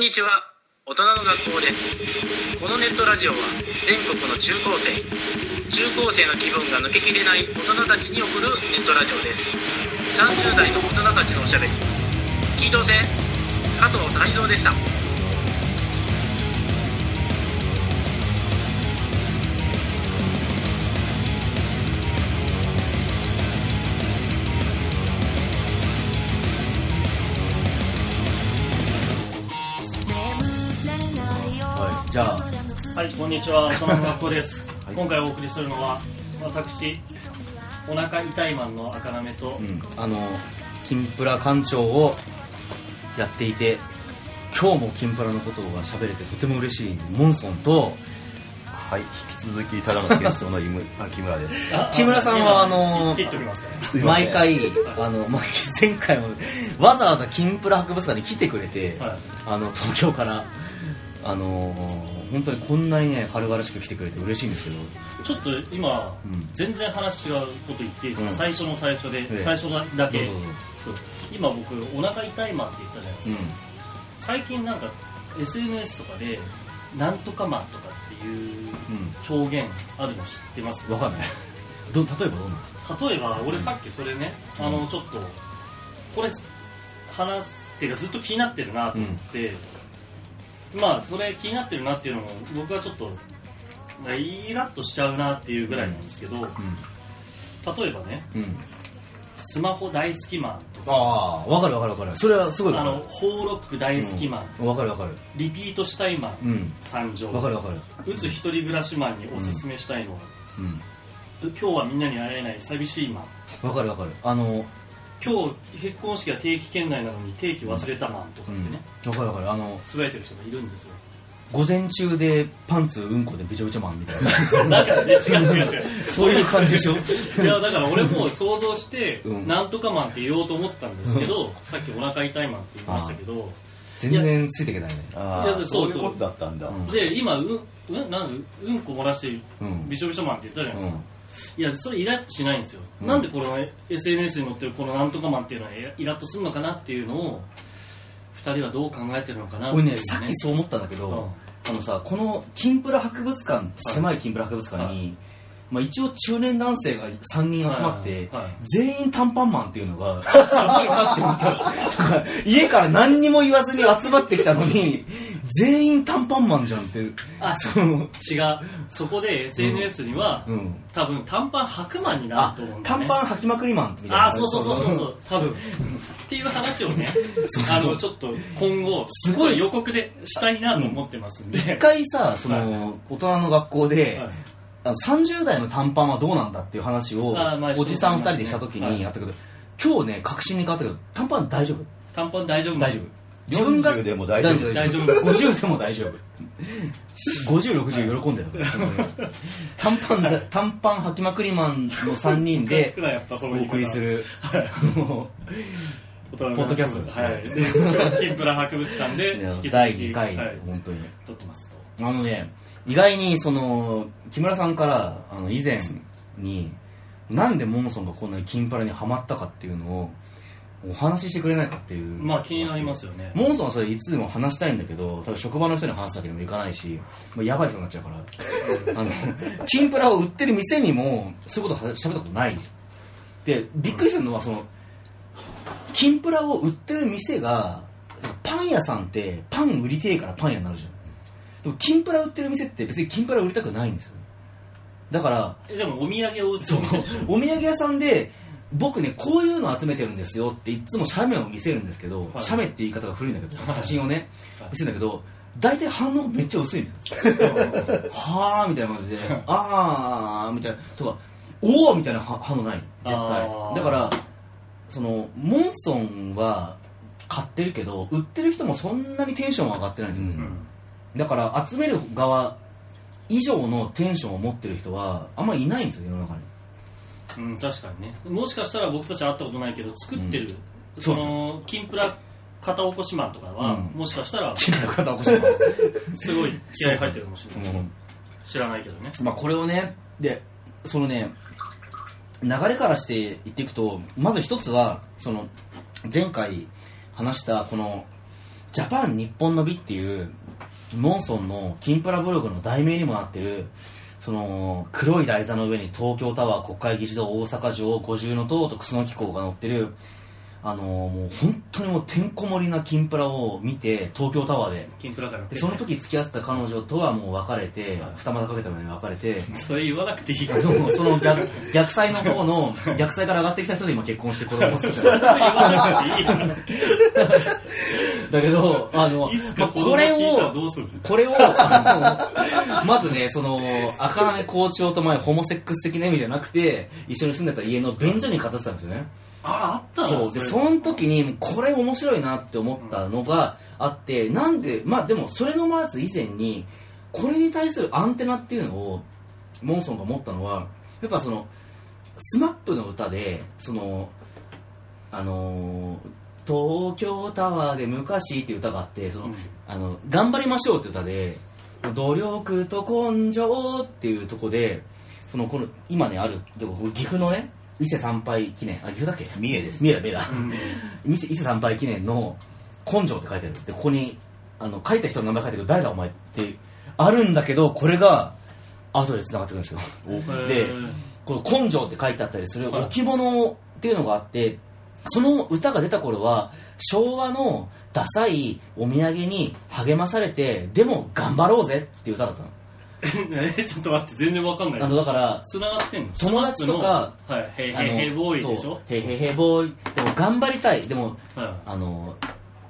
んにちは。大人の学校です。このネットラジオは全国の中高生中高生の気分が抜けきれない大人たちに送るネットラジオです。30代の大人たちのおしゃべり。聞いとせ加藤泰造でした。はい、こんにちは、大人の学校です。はい今回お送りするのは、私、お腹痛いマンの赤なめと、うん、あの、金プラ館長をやっていて、今日も金プラのことが喋れてとても嬉しいモンソンと、はい、引き続きただのゲストの木村です。あ木村さんはあのー毎回、あの、まあ前回もわざわざ金プラ博物館に来てくれて、はいあの、東京から、あのー本当にこんなにね、軽々しく来てくれて嬉しいんですけど、ちょっと今、うん。全然話違うこと言っていいですか、うん。最初の最初で、ええ。最初だけ、今僕、お腹痛いマンって言ったじゃないですか。最近なんか、SNS とかで、なんとかマンとかっていううん、表現あるの知ってます？うん、わかんない。ど、例えばどんな？例えば俺さっきそれね、うん。あのちょっとこれ話すっていうかずっと気になってるなと思って、まあそれ気になってるなっていうのも僕はちょっとイラッとしちゃうなっていうぐらいなんですけど、例えばねうん。うん。スマホ大好きマンとかああ、わかるわかるわかる。それはすごいわあかるのホーロック大好きマン、うんわかるわかる。リピートしたいマン、うん。参上わかるわかる。うつ一人暮らしマンにおすすめしたいのは、うん。今日はみんなに会えない寂しいマンわかるわかる。あの、今日結婚式は定期圏内なのに定期忘れたマンとかってね、わかるわかる。あの、つぶやいてる人がいるんですよ。午前中でパンツうんこでびちょびちょマンみたいな。だからね違う違う違う。そういう感じでしょ？いやだから俺も想像して、うん。なんとかマンって言おうと思ったんですけどさっきお腹痛いマンって言いましたけど全然ついていけないね。ああ、そうそう。いうことだったんだ。うん。で今ううんなんでうんこ漏らしてうん。びしょびしょマンって言ったじゃないですか、ういやそれイラッとしないんですよ、うん。なんでこの SNS に載ってるこのなんとかマンっていうのはイラッとするのかなっていうのを2人はどう考えてるのかなね、さっきそう思ったんだけど、あのさ、この金プラ博物館、狭い金プラ博物館に、まあ一応中年男性が3人集まって、はいはい全員短パンマンっていうのが、すごいなって思った。家から何にも言わずに集まってきたのに、全員短パンマンじゃんって。あその、違う。そこで SNS には、うん。多分短パン履くマンになあると思うん、だよね短パン履きまくりマンみたいな。あそうそうそうそう。そう多分。っていう話をねあのちょっと今後すごい。予告でしたいなと思ってますんで、一回さ、その、大人の学校で、はいあの30代の短パンはどうなんだっていう話をあまあおじさん2人でした時はい。にあったけど、今日ね確信に変わったけど短パン大丈夫？短パン大丈夫。大丈夫。自分が40でも大丈夫。大丈夫。50でも大丈夫。5060喜んでる。短パンだ短パン履きまくりマンの3人で少ないやっぱそのお言い方送りするも大人のポッドキャストですはい。で今日はキンプラ博物館うで引き続き第2回はい、本当に撮ってますと。あのね、意外にその木村さんからあの以前になんでモンソンがこんなに金パラにハマったかっていうのをお話ししてくれないかっていう。まあ気になりますよね。モンソンはそれいつでも話したいんだけど多分職場の人に話すわけにもいかないし、まあ、やばい人になっちゃうから。あの金プラを売ってる店にもそういうことは喋ったことない。でびっくりするのはその金プラを売ってる店がパン屋さんってパン売りてえからパン屋になるじゃんでも金プラ売ってる店って別に金プラ売りたくないんですよだからえでもお土産を売ってお店でしょ？お土産屋さんで僕ねこういうの集めてるんですよっていつも写メを見せるんですけど、はい。写メって言い方が古いんだけどはい。写真をね、はい。見せるんだけど大体反応めっちゃ薄いんですよ。はあみたいな感じでああみたいなとかおおみたいなは反応ない。絶あ対ー。だからそのモンソンは買ってるけど売ってる人もそんなにテンションは上がってないんですよ、うんだから集める側以上のテンションを持ってる人はあんまりいないんですよ世の中に。うん、確かにね。もしかしたら僕たち会ったことないけど作ってる、うん。その金プラ片起こしマンとかは、うん。もしかしたら気の方起こしてますすごい気合い入ってるかもしれない、う。ん知らないけどね。まあこれをねでそのね流れからして言っていくとまず一つはその前回話したこのジャパン日本の美っていう、モンソンの金プラブログの題名にもなってる、その、黒い台座の上に東京タワー、国会議事堂、大阪城、五重塔とクスノキ港が載ってる、あのもう本当にもうてんこ盛りな金プラを見て、東京タワーで。金プラからでその時付き合ってた彼女とはもう別れて、はい。二股かけたように別れて、それ言わなくていいかそのその逆逆サイの方の、逆サイから上がってきた人で今結婚して子供を作ってる。言わなくていいだけど、あの、まあこれを、これを、まずね、その、赤羽校長と前、ホモセックス的な意味じゃなくて、一緒に住んでた家の便所に飾ってたんですよね。ああったそう。で、その時に、これ面白いなって思ったのがあって、なんで、まあでも、それのまず以前に、これに対するアンテナっていうのを、モンソンが持ったのは、やっぱその、スマップの歌で、その、あのー東京タワーで昔っていう歌があって、その、うんあの、頑張りましょうって歌で、努力と根性っていうとこで、その、この、今ね、ある、でも岐阜のね、伊勢参拝記念、あ、岐阜だっけ？三重です。三重だ、三重だ。うん 伊勢参拝記念の根性って書いてある。で、ここに、あの、書いた人の名前書いてある誰だお前って、あるんだけど、これが、後で繋がってくるんですよ。でこの根性って書いてあったりするはい置物っていうのがあって、その歌が出た頃は、昭和のダサいお土産に励まされて、でも頑張ろうぜっていう歌だったの。えちょっと待って全然わかんないあの、だから、繋がってんの？友達とかはいヘイあの？ヘイヘイボーイでしょ？ヘイヘイヘイボーイ。でも頑張りたい。でも、はあの、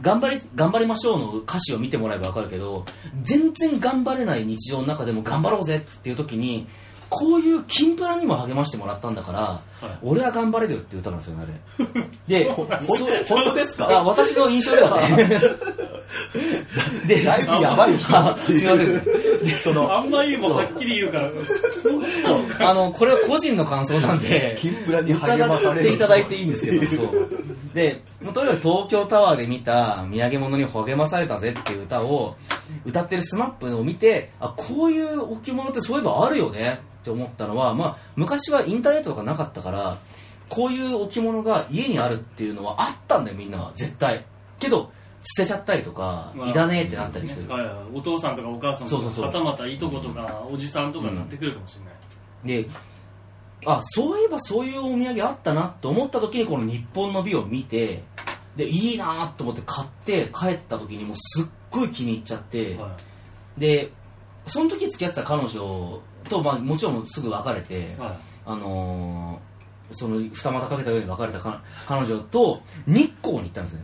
頑張り、頑張りましょうの歌詞を見てもらえばわかるけど、全然頑張れない日常の中でも頑張ろうぜっていう時に、こういう金プラにも励ましてもらったんだから、い俺は頑張れるよって歌なんですよね、あれ。で、ほ本当ですか？あ私の印象ではね。で、だいぶやばい人あすみません。で、その、あんまりもはっきり言うからあの、これは個人の感想なんで、金プラに励まされていただいていいんですけど、そう。で、もうとにかく東京タワーで見た土産物に励まされたぜっていう歌を歌ってるスマップを見て、あ、こういう置物ってそういえばあるよねって思ったのは、まあ、昔はインターネットとかなかったから、こういう置物が家にあるっていうのはあったんだよ、みんなは。絶対。けど、捨てちゃったりとか、まあいらねえってなったりする。はいはいお父さんとかお母さんとかはたまたいとことかおじさんとかになってくるかもしれない、で、あ、そういえばそういうお土産あったなと思った時にこの日本の美を見て、で、いいなと思って買って帰った時にもうすっごい気に入っちゃって、はで、その時付き合ってた彼女と、まあもちろんすぐ別れて、いはい。あのーその二股かけた上に別れたか彼女と日光に行ったんですね。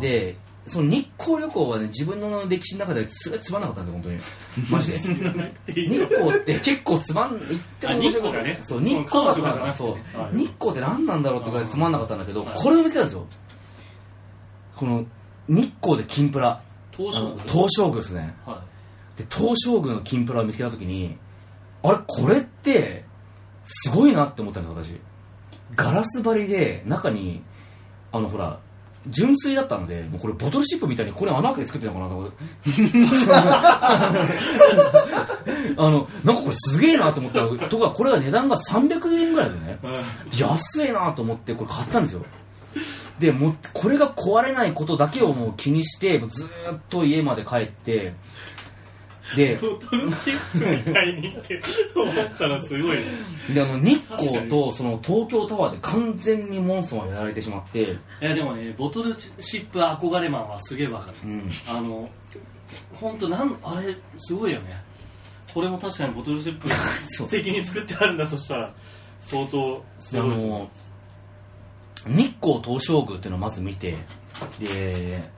で、その日光旅行はね、自分の歴史の中ですごいつまんなかったんですよ、本当に。マジで。日光って結構つまん、言っても面白くないあ日光がね？そう、日光がその彼女がじゃなくてそう日光って何なんだろうってぐらいつまんなかったんだけど、はいこれを見つけたんですよ。この、日光で金プラ。東証あの東照宮ですね。はで、東照宮の金プラを見つけたときに、あれ、これって、すごいなって思ったんですよ、私。ガラス張りで、中に、あの、ほら、純粋だったので、もうこれボトルシップみたいにこれ穴開けて作ってるのかなと思って。あの、なんかこれすげえなと思ったら、とか、これが値段が300円ぐらいでね、安いなと思ってこれ買ったんですよ。で、もう、これが壊れないことだけをもう気にして、ずーっと家まで帰って、で、ボトルシップみたいにって思ったらすごいね。で、あの、日光とその東京タワーで完全にモンソンはやられてしまって、いやでもねボトルシップ憧れマンはすげえわかる。うん。あの本当なんあれすごいよね。これも確かにボトルシッ そう。プ的に作ってあるんだとしたら相当すごいの、日光東照宮っていうのをまず見て、で、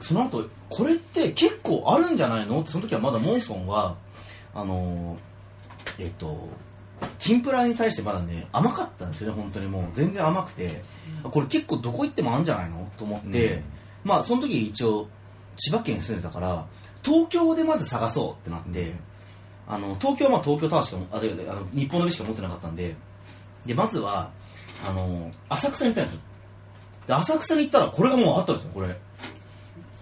その後、これって結構あるんじゃないの？って、その時はまだモンソンは、あの、えっと、金プラに対してまだね、甘かったんですよね、本当にもう。全然甘くて、これ結構どこ行ってもあるんじゃないの？と思って、うん。まあ、その時一応、千葉県に住んでたから、東京でまず探そうってなって、あの、東京はまあ東京タワーしかも、あ、であの日本の美しか持ってなかったんで、で、まずは、あの、浅草に行ったんですよ。で、浅草に行ったら、これがもうあったんですよ、これ。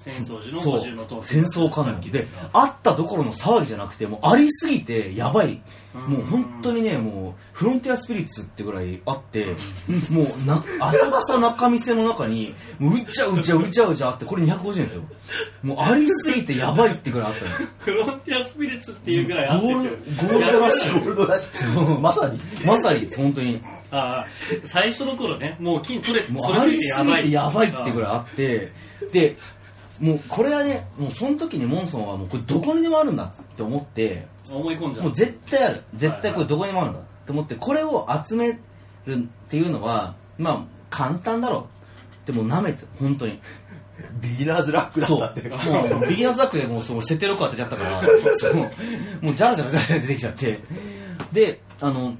戦争時のそう。五重の塔戦争観音であったどころの騒ぎじゃなくてもうありすぎてやばい。もう本当にねもうフロンティアスピリッツってぐらいあってもうな浅草中見世の中にもううっちゃうっちゃうっちゃうちゃあってこれ250円ですよ。もうありすぎてやばいってぐらいあったの。フロンティアスピリッツっていうぐらいあって。ゴールゴールドラッシュ。ゴールドラッシュ。まさに。まさに本当に。ああ最初の頃ねもう金取れもうそれすありすぎぎてやばい。てやばいってぐらいあって。でもうこれはねもうその時にモンソンはもうこれどこにでもあるんだって思って思い込んじゃう。もう絶対ある。絶対これどこにもあるんだと思ってこれを集めるっていうのはまあ簡単だろう。でも舐めて本当に。ビギナーズラックだったってもうビギナーズラックでもうそう設定録当てちゃったから。そうもうじゃらじゃらじゃらじゃら出てきちゃってであの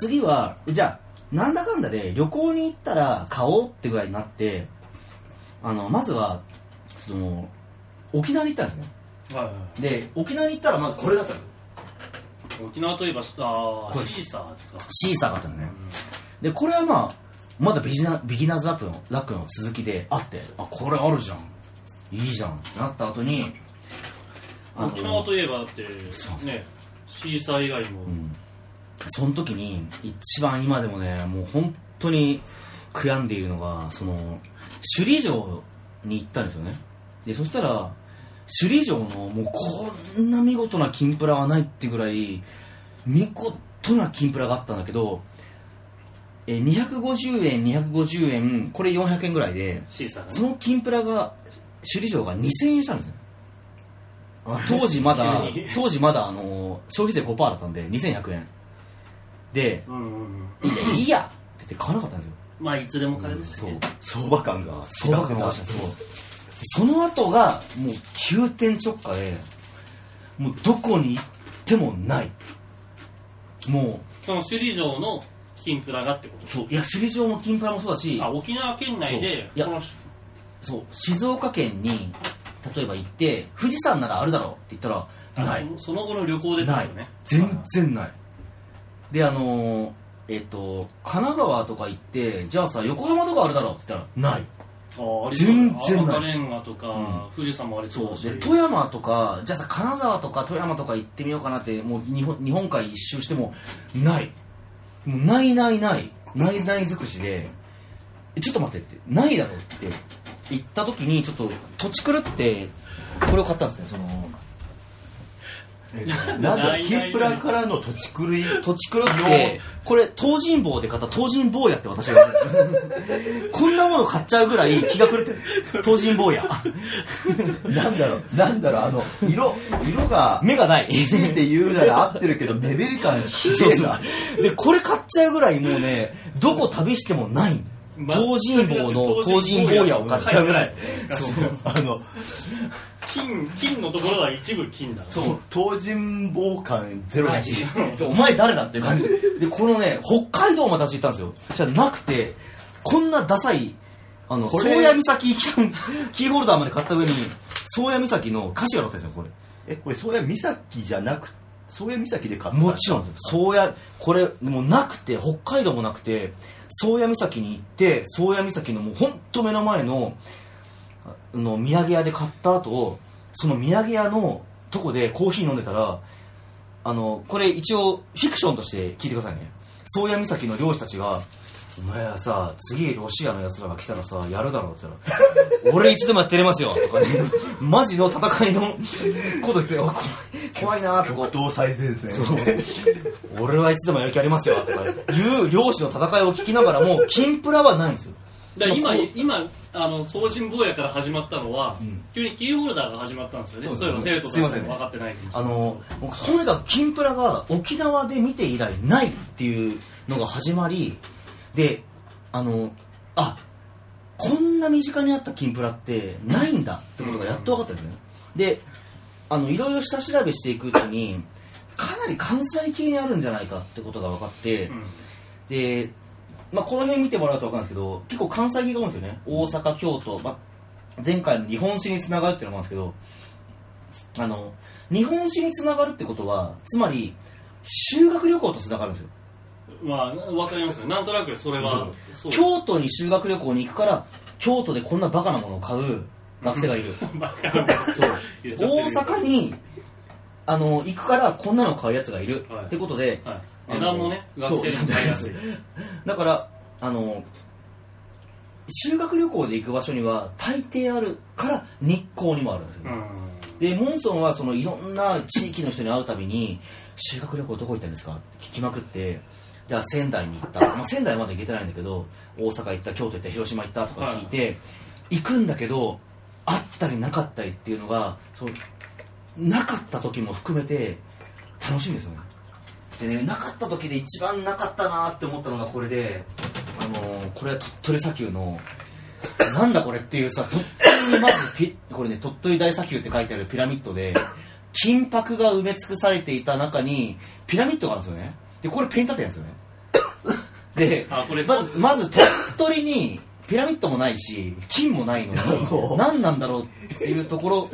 次はじゃあなんだかんだで旅行に行ったら買おうってぐらいになってあのまずはその沖縄に行ったんですね。はいはいで沖縄に行ったらまずこれだったんですよ。沖縄といえばあこれあシーサーですか。シーサーがあったんですね。でこれはまあまだビギナビギナーズラックのラックの続きであってあこれあるじゃん。いいじゃんなった後に沖縄といえばだってそう。ねシーサー以外も。うん。その時に一番今でもねもう本当に悔やんでいるのがその首里城に行ったんですよねでそしたら首里城のもうこんな見事な金プラはないってぐらい見事な金プラがあったんだけどえー250円250円これ400円ぐらいでシーサーがね。その金プラが首里城が2000円したんですよ。当時まだ当時まだあの消費税5%だったんで2100円。でうんうんうん。いいじゃんいいやって言って買わなかったんですよ。まあいつでも買えるしそう。ね相場感が相場感がそうその後がもう急転直下でもうどこに行ってもない。もその首里城の金プラがってこうそういや首里城も金プラもそうだしとあ沖縄県内でそういやそう静岡県に例えば行って富士山ならあるだろうって言ったらない。そその後の旅行でないとね。全然ない。であのーえっ、と神奈川とか行ってじゃあさ横浜とかあるだろうって言ったらない全然ない。赤レンガとか、うん。富士山もありそう。で富山とかじゃあさ金沢とか富山とか行ってみようかなってもう日本日本海一周してもない。もうないないない。ないない尽くしで。えちょっと待ってって。ないだろうって言った時にちょっと土地狂ってこれを買ったんですねその なんだ金プラからの土地狂い土地狂って。これ東尋坊で買った東尋坊やって私が。こんなもの買っちゃうぐらい気が狂ってる。東尋坊や。なんだろうなんだろうあの色色が目がない。強いて言うなら合ってるけど目減り感ひそうえな。う。で、これ買っちゃうぐらいもうね、どこ旅してもない。ま東尋坊の東尋坊屋を買っちゃうぐらい。あの金金のところは一部金だねそう。東尋坊感ゼロだお前誰だっていう感じで。で、このね、北海道まで私行ったんですよ。じゃなくて、こんなダサい、あの、宗谷岬 キーホルダーまで買った上に、宗谷岬の歌詞が載ってるんですよ、これ。えこれ宗谷岬じゃなく宗谷岬で買った。もちろん宗谷これもうなくて北海道もなくて宗谷岬に行って宗谷岬のもう本当目の前のあの土産屋で買った後その土産屋のとこでコーヒー飲んでたらあのこれ一応フィクションとして聞いてくださいね。宗谷岬の漁師たちがお前はさ次ロシアのやつらが来たらさやるだろうって言ったら 俺いつでもやってやりますよとかね。マジの戦いのこと言っておい怖い怖いなーってこう極東最前線。俺はいつでもやる気ありますよとかいう漁師の戦いを聞きながらも金プラはないんですよ。だから今今あの送信坊やから始まったのは、ん。急にキーホルダーが始まったんですよね。そうそういえば生徒たちも分かってないっていう。あの僕とにかく金プラが沖縄で見て以来ないっていうのが始まりであのあこんな身近にあった金プラってないんだってことがやっと分かったんですね。であのいろいろ下調べしていくうちにかなり関西系にあるんじゃないかってことが分かって、うん。で、まあ、この辺見てもらうと分かるんですけど結構関西系が多いんですよね。大阪京都、まあ、前回の日本史につながるっていうのもあるんですけどあの日本史につながるってことはつまり修学旅行とつながるんですよまあ分かりますよなんとなくそれは、そう。京都に修学旅行に行くから京都でこんなバカなものを買う学生がいる。バカそう。言っちゃってる。大阪にあの行くからこんなの買うやつがいる、はい。ってことで、はい。値段もね学生にも買いやすい。だからあの修学旅行で行く場所には大抵あるから日光にもあるんですよ、うん。でモンソンはそのいろんな地域の人に会うたびに修学旅行どこ行ったんですか？って聞きまくってじゃあ仙台に行った、まあ、仙台まで行けてないんだけど大阪行った京都行った広島行ったとか聞いて、行くんだけどあったりなかったりっていうのがそうなかった時も含めて楽しいんですよね。でねなかった時で一番なかったなって思ったのがこれであのーこれは鳥取砂丘のなんだこれっていうさ鳥取にまずピこれね鳥取大砂丘って書いてあるピラミッドで金箔が埋め尽くされていた中にピラミッドがあるんですよねでこれペン立てなんですよね。であこれまずまず鳥取にピラミッドもないし金もないのに 何なんだろうっていうところ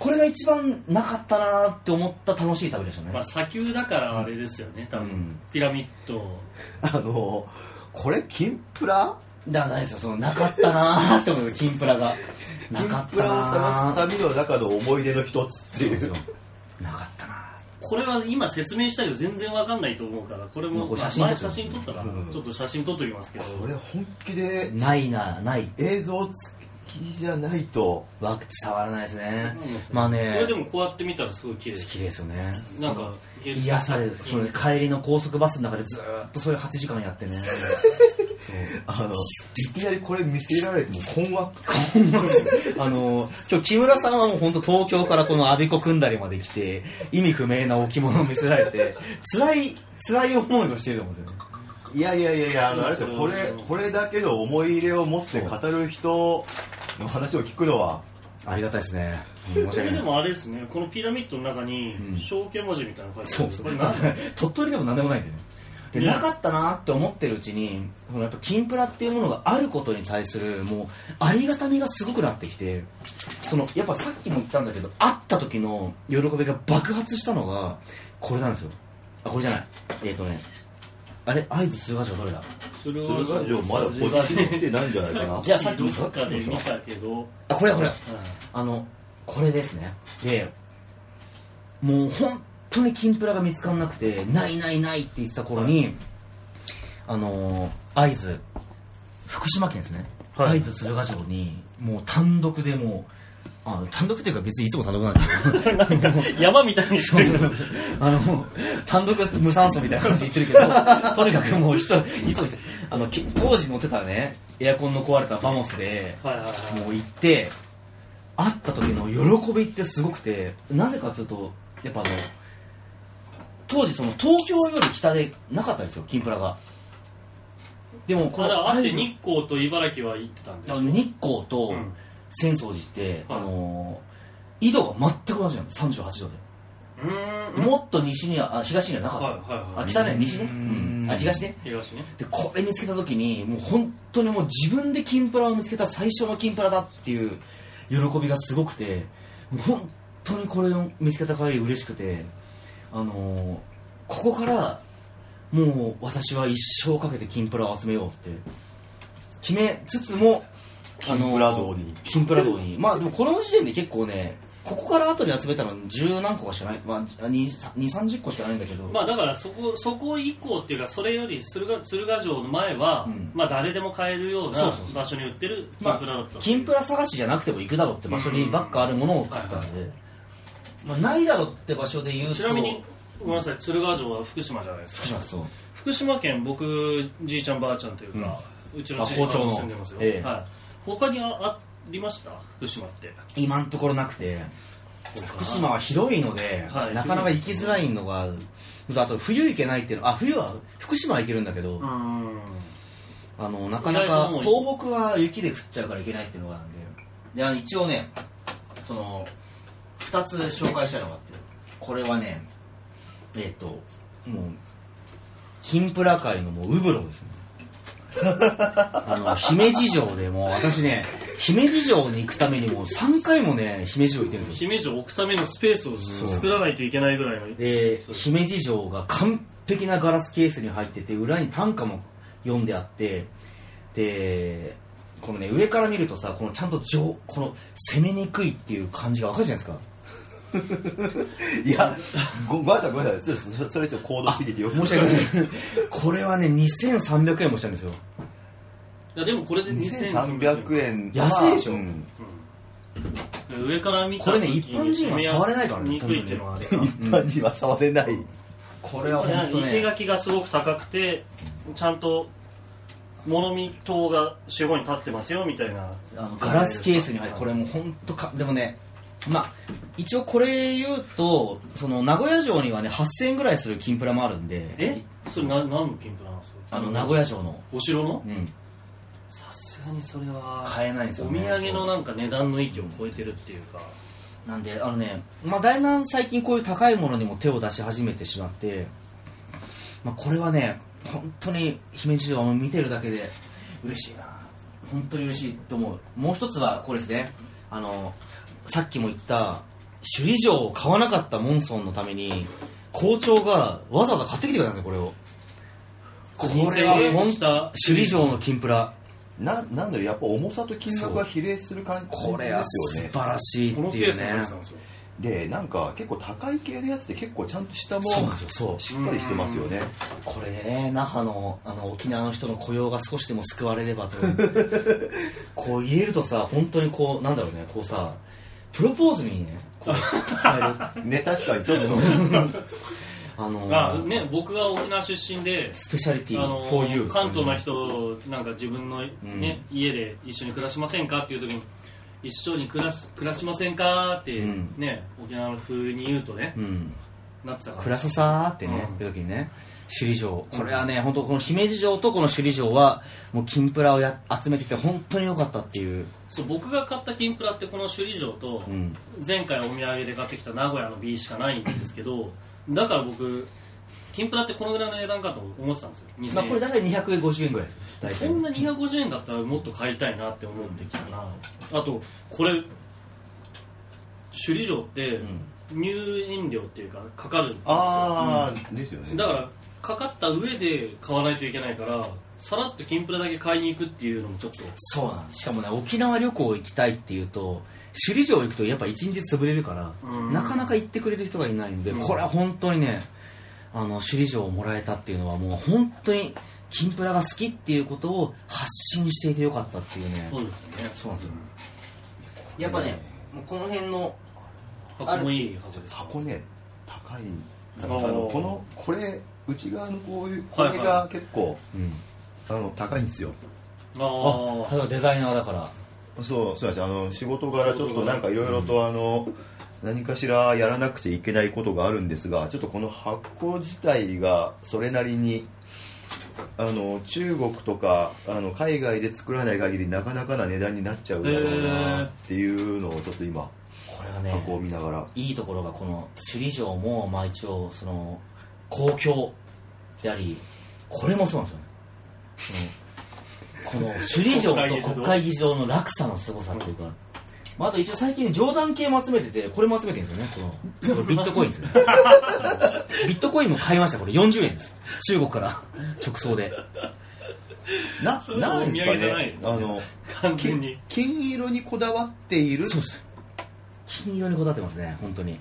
これが一番なかったなって思った楽しい旅でしたね、まあ砂丘だからあれですよね多分、うん。ピラミッド。あのこれ金プラ？だからないですよそのなかったなーって思う金プラが。な金かったプラを探なーす旅の中の思い出の一つっていう。なかったなこれは今説明したけど全然わかんないと思うからこれも写真撮って前写真撮ったから、うん。ちょっと写真撮っときますけど。これ本気でないなない。映像付きじゃないとわ伝わらないですね。まあね。これでもこうやって見たらすごい綺麗綺麗ですよね。なんか癒される。そ帰りの高速バスの中でずーっとそれ8時間やってね。あのいきなりこれ見せられても困惑あの今日木村さんはもう本当東京からこの我孫子組んだりまで来て意味不明な置物を見せられて辛い辛い思いをしてると思うんですよねいやいやいやいやあのあれですよ。これこれだけの思い入れを持って語る人の話を聞くのはありがたいですね。申しこれで訳ないです。もあれですね。このピラミッドの中にうん。象形文字みたいなの書いてあるそう鳥取でも何でもないんでね。でねなかったなって思ってるうちにそのやっぱ金プラっていうものがあることに対するもうありがたみがすごくなってきてそのやっぱさっきも言ったんだけど会った時の喜びが爆発したのがこれなんですよ。あこれじゃない。えっ、とねあれ会津通話城どれだ？それ鶴ヶ城まだポジション来てないんじゃないかな。じゃあさっきど見っかで見たけど、あこれこれうあのこれですね。でもう本当に金プラが見つからなくてないないないって言ってた頃に、あのー会津福島県ですね、はい。会津鶴ヶ城にもう単独でもうあ単独っていうか別にいつも単独なんですけど ん山みたいにしてる。あの単独無酸素みたいな感じで言ってるけど とにかくもう人いつもあのき当時乗ってたねエアコンの壊れたバモスでもう行って会った時の喜びってすごくてなぜかというとやっぱあの当時その東京より北でなかったんですよ金プラが。でもこあだからの会津あって日光と茨城は行ってたんであの日光とうん浅草寺って、はい。あの緯度が全く同じなの。38度で、うーん。もっと西にはあ東にはなかった、はいはいはい。あ北ね西ね、ううん。ん、あ東ね。東ね。でこれ見つけた時にもう本当にもう自分で金プラを見つけた最初の金プラだっていう喜びがすごくてもう本当にこれを見つけた限り嬉しくてあのーここからもう私は一生かけて金プラを集めようって決めつつもあのー金プラ道に。金プラ道に。まあでもこの時点で結構ねここから後に集めたの十何個かしかない、まあ、2 3 0個しかないんだけど、まあだからそこそこ以降っていうかそれより鶴ヶ鶴ヶ城の前は、うん。まあ誰でも買えるような場所に売ってるまあ金プラだった、金プラ探しじゃなくても行くだろうって場所にばっかあるものを買ったんで、まあ、ないだろうって場所で言うとちなみにごめんなさい鶴ヶ城は福島じゃないですか。福島そう。福島県僕じいちゃんばあちゃんというか、うちの父があ校長の住んでますよ、ええはい、他にあありました？福島って。今のところなくて。福島は広いので、はいなかなか行きづらいのがあと冬行けないっていうのあ冬は福島は行けるんだけど、あのなかな意か東北は雪で降っちゃうからいけないっていうのがあるんで。で一応ねその2つ紹介したいのがあって。これはねえっ、ともう金プラ界のもうウブロですねあの姫路城でもう私ね姫路城に行くためにもう3回もね姫路城行ってるんですよ。姫路を置くためのスペースをそう。作らないといけないぐらいの。で姫路城が完璧なガラスケースに入ってて裏に短歌も読んであってでこのね上から見るとさこのちゃんと上この攻めにくいっていう感じが分かるじゃないですかいやごごめんなさいごめんなさい。そそそれちょっと高度すぎてよ。く申し訳ないこれはね2300円もしたんですよ。いやでもこれで2300円。安いでしょ。うんうん。上から見たこれね一般人は触れないからねにくいっていうのはあれか一般人は触れない。これは本当生けね垣がすごく高くてちゃんと物見塔が四方に立ってますよみたいな。あのガラスケースに入ってこれもう本当かでもねまあ一応これ言うとその名古屋城にはね8000円ぐらいする金プラもあるんで。え？それな何の金プラなんですか？あの名古屋城の。お城の？うん。さすがにそれは買えないんですよおね土産のなんか値段の域を超えてるっていうか。なんであのねまあだいぶ最近こういう高いものにも手を出し始めてしまってまあこれはね本当に姫路城を見てるだけで嬉しいな。本当に嬉しいと思う。もう一つはこれですね。あのさっきも言った首里城を買わなかったモンソンのために校長がわざわざ買ってきてくれたんですよこれを。これは本2000円した首里城の金プラ。ななんだろうやっぱ重さと金額が比例する感じこれはですよね。素晴らしいっていうね。でなんか結構高い系のやつって結構ちゃんとしたもそうなんですよそう。しっかりしてますよね。これでね那覇のあの沖縄の人の雇用が少しでも救われればと。こう言えるとさ本当にこうなんだろうねこうさプロポーズにねこう使えるね確かにちょっと。あのーあね僕が沖縄出身でスペシャリティあの you 関東の人なんか自分の、ね家で一緒に暮らしませんかっていう時に一緒に暮らし暮らしませんかって、うん。ね沖縄の風に言うとね、うん。なってたから。クラスさーってね、うん。言う時にね首里城。これはね本当この姫路城とこの首里城はもう金プラをや集めてきて本当に良かったっていう、そう僕が買った金プラってこの首里城と、うん、前回お土産で買ってきた名古屋の B しかないんですけどだから僕金プラってこのぐらいの値段かと思ってたんですよ。2000円、まあこれ大体250円ぐらいです。そんな250円だったらもっと買いたいなって思ってきたな。あとこれ首里城ってうん。入園料っていうかかかるんですよ。ああ、ですよね。だからかかった上で買わないといけないからさらっと金プラだけ買いに行くっていうのもちょっと。そうなんです。しかもね沖縄旅行行きたいっていうと首里城行くとやっぱ一日潰れるから、うん。なかなか行ってくれる人がいないんで、うん。これは本当にねあの首里城をもらえたっていうのはもう本当に金プラが好きっていうことを発信していてよかったっていうね。そうですね。そうなんですよ。やっぱねもうこの辺の箱もいいはずです箱ね高い。あのこのこれ内側のこういうこれはい。はが結構、うんあの高いんですよ。ああデザイナーだから。そうそうですあの仕事柄ちょっとなんかいろいろとあの、何かしらやらなくちゃいけないことがあるんですがちょっとこの箱自体がそれなりにあの中国とかあの海外で作らない限りなかなかな値段になっちゃうだろうなっていうのをちょっと今これがね箱を見ながら。いいところがこの首里城もまあ一応その公共でありこれもそうなんですよねこの首里城と国会議事堂の落差の凄さっていうか、まあ、あと一応最近冗談系も集めててこれも集めてるんですよね。このビットコインですね。ビットコインも買いました。これ40円です。中国から。直送で。ななんですかね。あの完全に。金色にこだわっている。そうです金色にこだわってますね。本当に。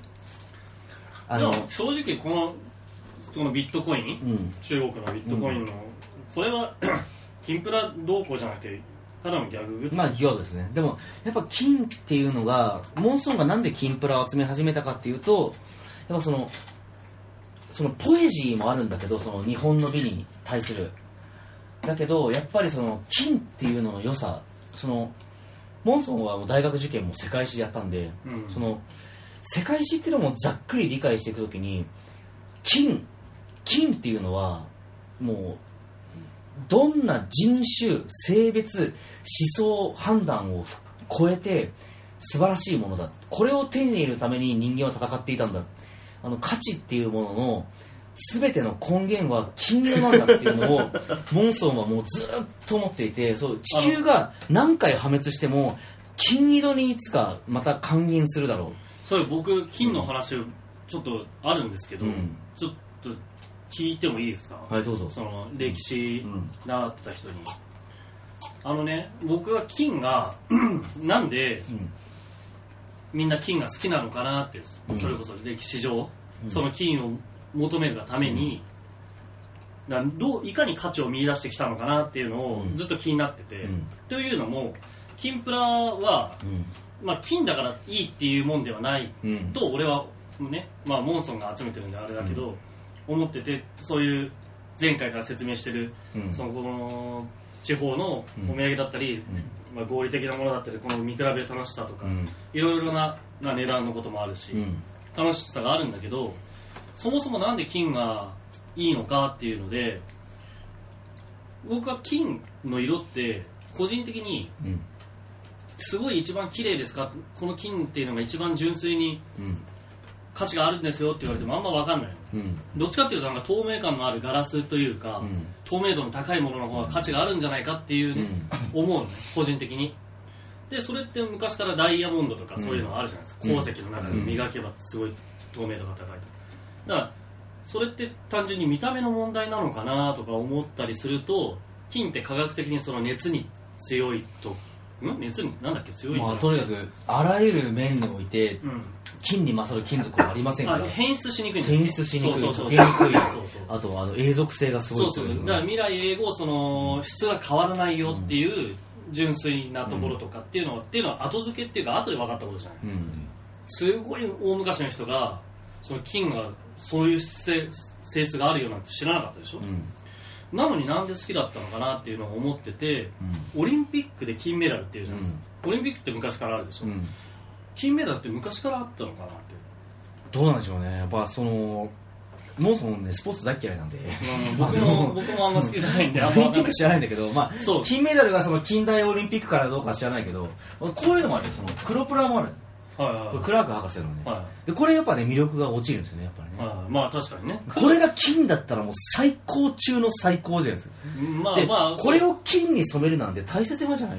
ああのの正直このこのビットコイン、うん。中国のビットコインの、これは 金プラどうこうじゃなくてただのギャググッズ、まあそうですね。でもやっぱ金っていうのがモンソンがなんで金プラを集め始めたかっていうとやっぱそのそのポエジーもあるんだけどその日本の美に対する。だけどやっぱりその金っていうのの良さそのモンソンはもう大学受験も世界史でやったんで、うん。その世界史っていうのもざっくり理解していくときに金金っていうのはもうどんな人種性別思想判断を超えて素晴らしいものだ。これを手に入れるために人間は戦っていたんだ。あの価値っていうものの全ての根源は金色なんだっていうのをモンソンはもうずっと思っていてそう地球が何回破滅しても金色にいつかまた還元するだろそれ僕金の話をちょっとあるんですけど、うん。ちょっと聞いてもいいですか、うはいどうぞ。その歴史うん。習ってた人に、あのね僕は金が なんでうん。みんな金が好きなのかなって、うん。それこそ歴史上、うん。その金を求めるがために、だどういかに価値を見出してきたのかなっていうのをうん。ずっと気になってて、うん。というのも金プラは、まあ、金だからいいっていうもんではないうん。うんと俺はね、まあ、モンソンが集めてるんであれだけど、思っててそういう前回から説明してる、うん。そのこの地方のお土産だったり、まあ、合理的なものだったりこの見比べる楽しさとか、うん。いろいろなな値段のこともあるし、うん。楽しさがあるんだけどそもそもなんで金がいいのかっていうので僕は金の色って個人的にうん。すごい一番綺麗ですか？この金っていうのが一番純粋にうん価値があるんですよって言われてもあんま分かんない。うん。どっちかっていうとなんか透明感のあるガラスというか、うん。透明度の高いものの方が価値があるんじゃないかっていう、ね思うのね個人的に。でそれって昔からダイヤモンドとかそういうのがあるじゃないですか、うん。鉱石の中で磨けばすごい透明度が高いと。だからそれって単純に見た目の問題なのかなとか思ったりすると金って科学的にその熱に強いとん熱になんだっけ？強いんまあだとにかくあらゆる面においてうん。金に勝る金属はありませんから。あ変質しにくい変質しにくい溶けにくい。あとあの永続性がすごいそうそう。だから未来永劫その質が変わらないよっていう純粋なところとかっていうのは、っていうのは後付けっていうか後で分かったことじゃない。うん。すごい大昔の人がその金がそういう性性質があるよなんて知らなかったでしょ、うんなのになんで好きだったのかなっていうのを思っててうん。オリンピックで金メダルっていうじゃないですか、オリンピックって昔からあるでしょ、うん。金メダルって昔からあったのかなって。どうなんでしょうね。やっぱそのモンソンねスポーツ大っ嫌いなんで。僕も僕もあんま好きじゃないんで あオんま分かんない。リンピック知らないんだけど、まあ、そう。金メダルがその近代オリンピックからどうか知らないけどこういうのもあるよ。その黒プラもあるはいはい。これクラーク博士のね、はでこれやっぱね魅力が落ちるんですよねやっぱりね、いはい。まあ確かにね。これが金だったらもう最高中の最高じゃないですか。で、まあまあこれを金に染めるなんて大切手間じゃない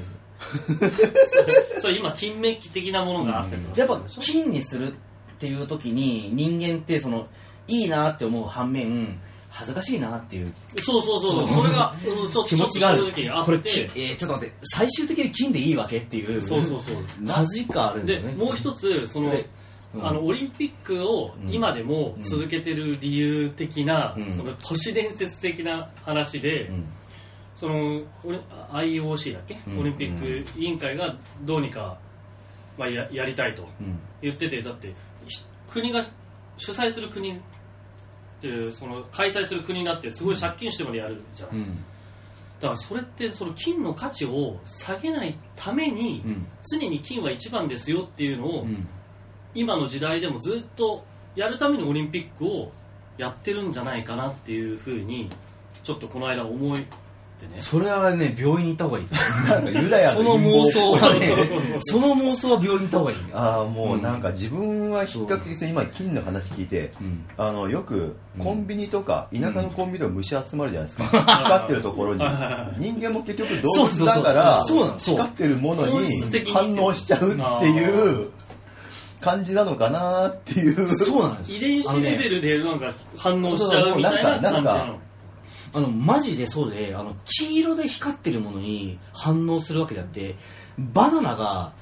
それ今金メッキ的なものがあったりとか。すやっぱ金にするっていう時に人間ってそのいいなって思う反面恥ずかしいなっていう。そうそうそう。それが、うん、そう気持ちがある。あこれ金、えーちょっと待って最終的に金でいいわけっていう。そうそうそう。恥かあるんだでよね。もう一つその、でうん。あのオリンピックを今でも続けてる理由的な、うん。その都市伝説的な話で、うん。その IOC だっけ、うん。オリンピック委員会がどうにか、まあ、ややりたいとうん。言っててだってひ国が主催する国ってその開催する国だってすごい借金してまでやるじゃない、うん。だからそれってその金の価値を下げないために、うん。常に金は一番ですよっていうのを、うん。今の時代でもずっとやるためにオリンピックをやってるんじゃないかなっていうふうにちょっとこの間思いってね。それはね病院に行った方がいい。なんかユダヤその妄想はねその妄想は病院に行った方がいいああもうなんか自分は比較的今金の話聞いてう。んあのよくコンビニとか田舎のコンビニでも虫集まるじゃないですか。光ってるところに。人間も結局動物だから光ってるもの本に。反応しちゃうっていう感じなのかなっていう。そうなんです。遺伝子レベルルでなんか反応しちゃうみたいな感じななんかのあのマジでそうであの黄色で光ってるものに反応するわけであってバナナが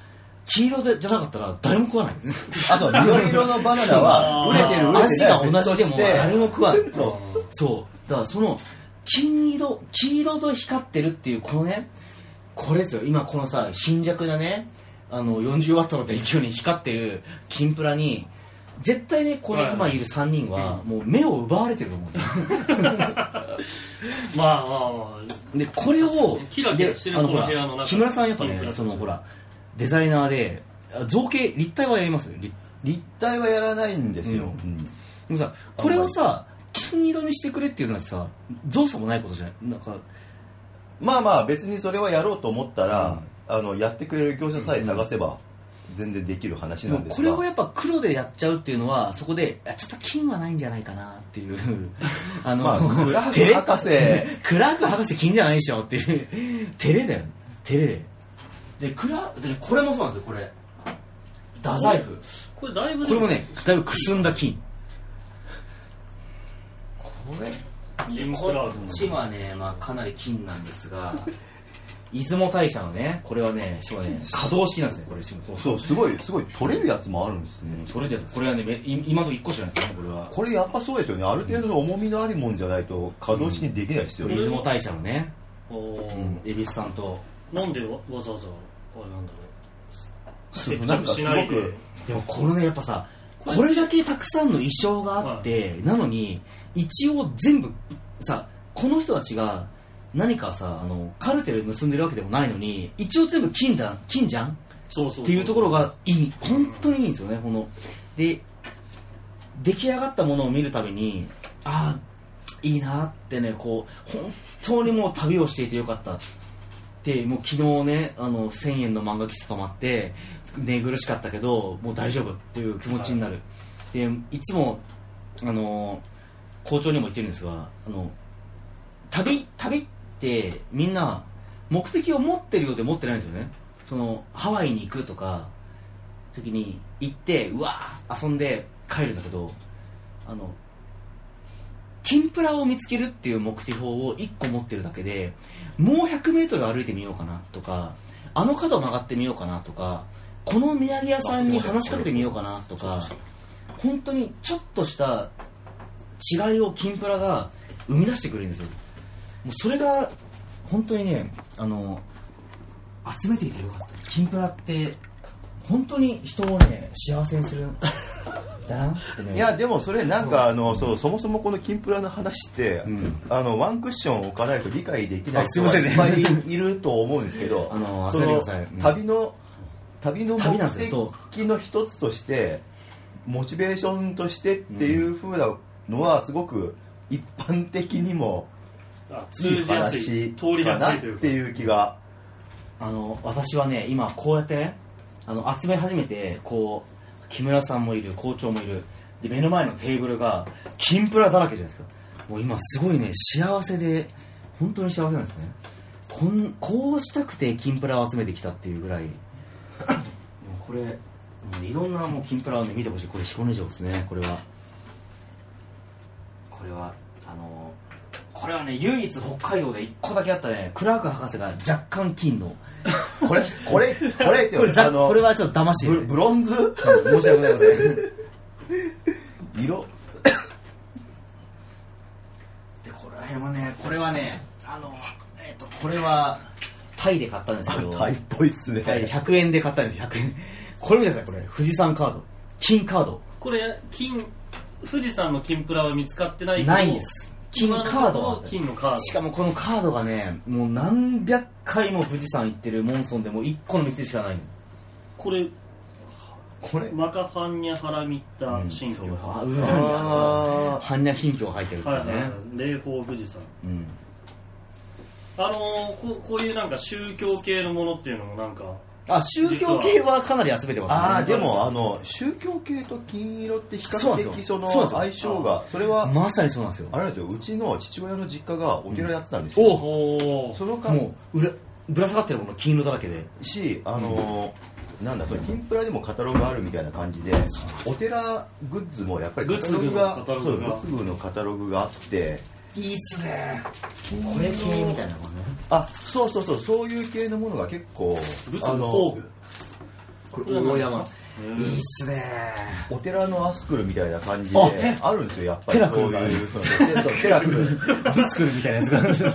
黄色でじゃなかったら誰も食わない。あと緑色のバナナは売れてる売れて味ないが同じでも誰も食わない。そそう。だからその金色黄色と光ってるっていうこのねこれですよ。今このさ貧弱なねあの40ワットの電球に光ってる金プラに絶対ねこれ今いる3人はもう目を奪われてると思う。んだよまあまあまでこれをキラキラしてるであのほこの部屋の中。ら木村さんやっぱねそのほらデザイナーであ造形立体はやります？立立体はやらないんですよ、うん。うん。でもさこれをさ金色にしてくれっていうのはさ造作もないことじゃない？なんかまあまあ別にそれはやろうと思ったら、あのやってくれる業者さえ探せば全然できる話なんですが。これをやっぱ黒でやっちゃうっていうのはそこであちょっと金はないんじゃないかなっていう。あの、まあクラーク博士。クラーク博士金じゃないでしょっていう。照れだよ。照れ。でクラでねこれもそうなんですよこれ。太宰府これだいぶこれもねだいぶくすんだ金。これ？こラっちはね、まあ、かなり金なんですが 出雲大社のねこれはねしかもね 可動式なんですねこれしかもそうすごいすごい取れるやつもあるんですね。うんそれでこれはね今のとこ1個しかないですねこれは。これやっぱそうですよね。ある程度の重みのあるもんじゃないと可動式にできないですよね、出雲大社のね恵比寿さんと。なんでわわざわざあれなんだろう。接なんかすご着しないで。くでもこのねやっぱさこれだけたくさんの衣装があって、なのに一応全部さこの人たちが何かさあのカルテル結んでるわけでもないのに一応全部金じゃん金じゃん？そうそうそうっていうところがいい本当にいいんですよねこので出来上がったものを見るたびにああいいなってねこう本当にもう旅をしていてよかったってもう昨日ねあの1000円の漫画喫茶泊まって寝苦しかったけどもう大丈夫っていう気持ちになる、でいつもあの校長にも言ってるんですがあの旅旅ってみんな目的を持ってるようで持ってないんですよね。そのハワイに行くとか時に行ってうわ遊んで帰るんだけどあの金プラを見つけるっていう目標を1個持ってるだけでもう 100m 歩いてみようかなとかあの角曲がってみようかなとかこの土産屋さんに話しかけてみようかなとか本当にちょっとした違いを金プラが生み出してくれるんですよ。もうそれが本当にねあの集めていてよかった。金プラって本当に人をね幸せにするんだなってね。いやでもそれなんかあのそうそもそもこの金プラの話って、うん。あのワンクッション置かないと理解できない人がいっぱいいると思うんですけど あのその旅の旅の目的の一つとしてモチベーションとしてっていう風なのはすごく一般的にも通じやすい話通りやすいというか。ていう気が。あの私はね今こうやってねあの集め始めてこう木村さんもいる校長もいる。で目の前のテーブルが金プラだらけじゃないですか。もう今すごいね幸せで本当に幸せなんですね。こんこうしたくて金プラを集めてきたっていうぐらい。もうこれいろんなもう金プラをね見てほしい。これ彦根城ですねこれは。これはこれはね唯一北海道で1個だけあったね。クラーク博士が若干金の。これこれこれって これざあのこれはちょっと騙してるブブロンズ？申し訳ございません色？でこれはねこれはねあのえっ、とこれはタイで買ったんですけど。タイっぽいっすね。タイで100円で買ったんですよ。100円。これ見てくださいこれ。富士山カード。金カード。これ金富士山の金プラは見つかってないけど。ないんです金カードは金のカードしかもこのカードがねもう何百回も富士山行ってるモンソンでもう1個の店しかないの。これこれ？マカファンニャハラミッタ新居、そう。あはうあ般若品評が入ってるからね、いはいはい。霊峰富士山。うん。あのーここういうなんか宗教系のものっていうのもなんかあ宗教系はかなり集めてますね。ああでもあの宗教系と金色って比較的その相性がそれはまさにそうなんですよ。あれなんですよ。うちの父親の実家がお寺やってたんですよ、おおその間もう裏ぶら下がってるもの金色だらけで。しあのなんだその金プラでもカタログがあるみたいな感じでお寺グッズもやっぱりグが仏具のカタログがそう仏具のカタログがあっていいっすね。これ系みたいなもんね。あそうそうそう。そういう系のものが結構仏あの具工具。これ大山。いいっすね。お寺のアスクルみたいな感じでああるんですよやっぱり。テラクルがそういうそうそうテラクル。ブツクルみたいなやつが。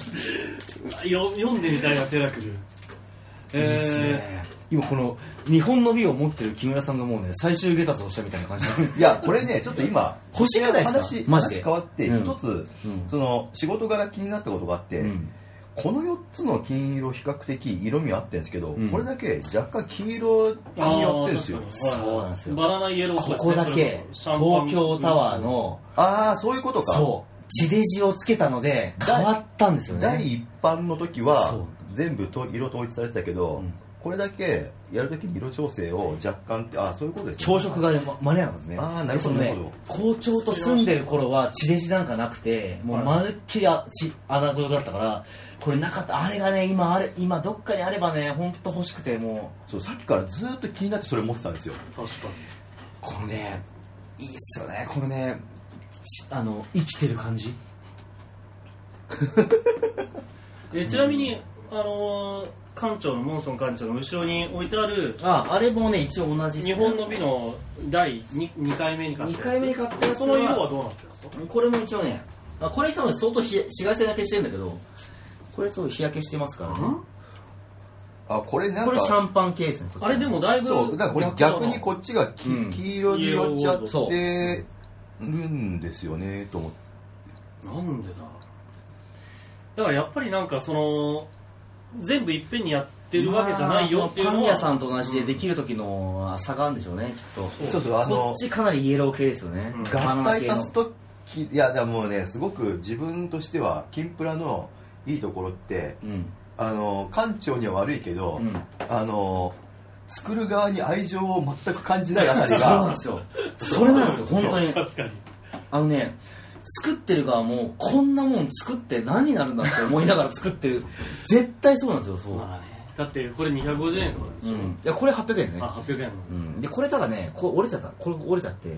読んでみたいなテラクル。ね。今この日本の美を持ってる木村さんがもうね最終下達をしたみたいな感じ。いやこれねちょっと今欲しくないですか？話マジで。話変わってうん。一つ、うん。その仕事柄気になったことがあって、うん。この4つの金色比較的色味はあってるんですけど、うん。これだけ若干黄色に寄ってるんですよ。そうなんですよ。バナナイエローここだけ東京タワーのああそういうことか。そう地デジをつけたので変わったんですよね。第一版の時は全部と色統一されてたけど、うんこれだけやるときに色調整を若干ってああそういうことですね。朝食が、ね、ま間に合わなかったんですね。あーなるほどでそのね。校長と住んでる頃は地デジなんかなくてもうまるっきりあちアナログだったからこれなかった。あれがね今あれ今どっかにあればね本当欲しくてもそうさっきからずっと気になってそれ持ってたんですよ。確かうこのねいいっすよね。このねしあの生きてる感じ。にえちなみにあのー館長のモンソン館長の後ろに置いてあるああれもね一応同じね。日本の美の第 2, 2回目に買った2回目に買ったやつはその色はどうなってるんですか？これも一応ねあこれ多分相当日紫外線焼けしてるんだけどこれ日焼けしてますからね。あこれなんかこれシャンパンケースあれでもだいぶそうだからこれ逆にこっちがき、うん。黄色に寄っちゃってるんですよねと思ってなんでだ。だからやっぱりなんかその全部いっぺんにやってるわけじゃないよっていうまあのは、そパン屋さんと同じでできる時の差があるんでしょうねきっと。そうそうあのこっちかなりイエロー系ですよね。うん。合体さすといやだからもうねすごく自分としては金プラのいいところってうん。あの館長には悪いけど、うん。あの作る側に愛情を全く感じないあたりそうなんがですよ。それなんですよ本当に。確かに。あのね作ってる側もこんなもん作って何になるんだって思いながら作ってる。絶対そうなんですよそう、まあね。だってこれ250円とかでしょ、うん、いやこれ800円。ですねあ800円。のうん、でこれただねこれ折れちゃった。これ折れちゃって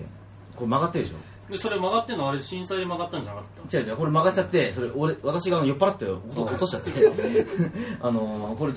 これ曲がってるでしょ。でそれ曲がってんのあれ震災で曲がったんじゃなかった？違う違うこれ曲がっちゃってそれ俺私が酔っ払って落と落としちゃって。あのーこれ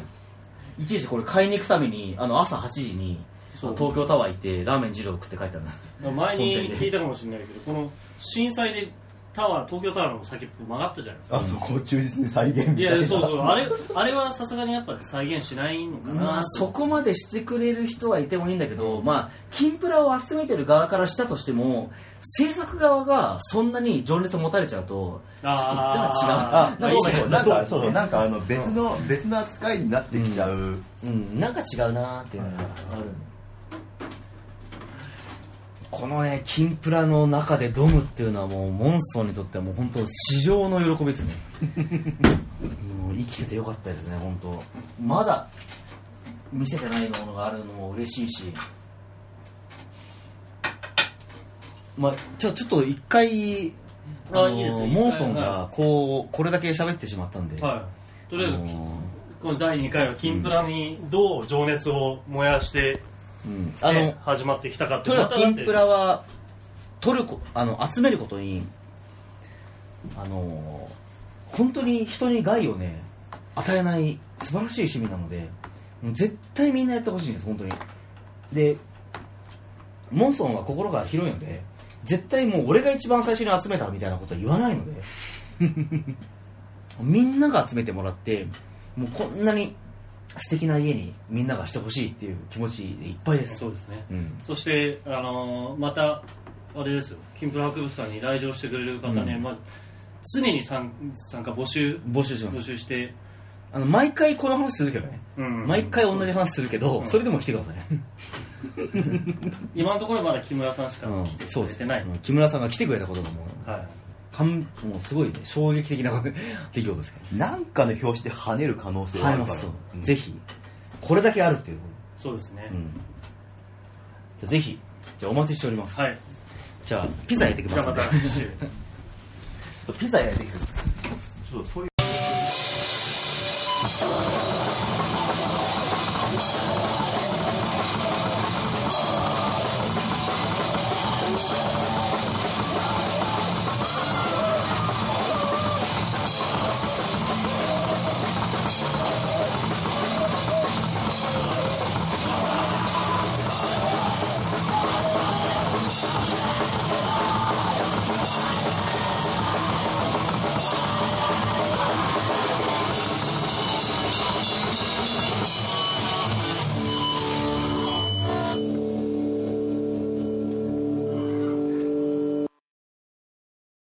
いちいちこれ買いに行くためにあの朝8時に東京タワー行ってラーメン二郎食って帰ったんです。前に聞いたかもしれないけどこの震災でタワー東京タワーの先っぽ曲がったじゃないですか。あそこを忠実に再現みたいな。いやそうそう。あれあれはさすがにやっぱ再現しないのかな、まあそこまでしてくれる人はいてもいいんだけど、まあ金プラを集めてる側からしたとしても制作側がそんなに情熱を持たれちゃうとちょっとあだあから違う。そうなんかそうそう。なんかあの別の、別の扱いになってきちゃう、うん、なんか違うなーっていうのがあるこのね金プラの中でドムっていうのはもうモンソンにとってはもう本当市場の喜びですね。もう生きててよかったですね本当。まだ見せてないものがあるのも嬉しいし。まあちょちょっと一回あのあいいですよ一回。モンソンがはこうこれだけ喋ってしまったんで、はい。とりあえず、あのこの第2回は金プラにどう情熱を燃やして、うん。あの、ね始まってきたかって。とにかく金プラはは取るこあの集めることにあの本当に人に害をね与えない素晴らしい趣味なのでもう絶対みんなやってほしいんです本当に。でモンソンは心が広いので絶対もう俺が一番最初に集めたみたいなことは言わないので みんなが集めてもらってもうこんなに素敵な家にみんながしてほしいっていう気持ちでいっぱいです。そうですね、うん。そして、あのーまたあれですよ。金プラ博物館に来場してくれる方ね、うん。まあ、常に参参加募集。募集します。募集して、あの毎回この話するけどね、うん。毎回同じ話するけど、うん。それでも来てください、今のところまだ木村さんしかうん。来てくそうです。れてない、うん。木村さんが来てくれたことがもう,、はいかんもうすごいね衝撃的な 出来事ですかなんかの表紙で跳ねる可能性らがあるから、う、うん。ぜひこれだけあるっていう、そうですね、うん、じゃあぜひじゃあお待ちしております、はい。じゃあピザ焼いてきじゃあますんでまた来週。ちょっとピザ焼いてきて。くださいちょっとそういう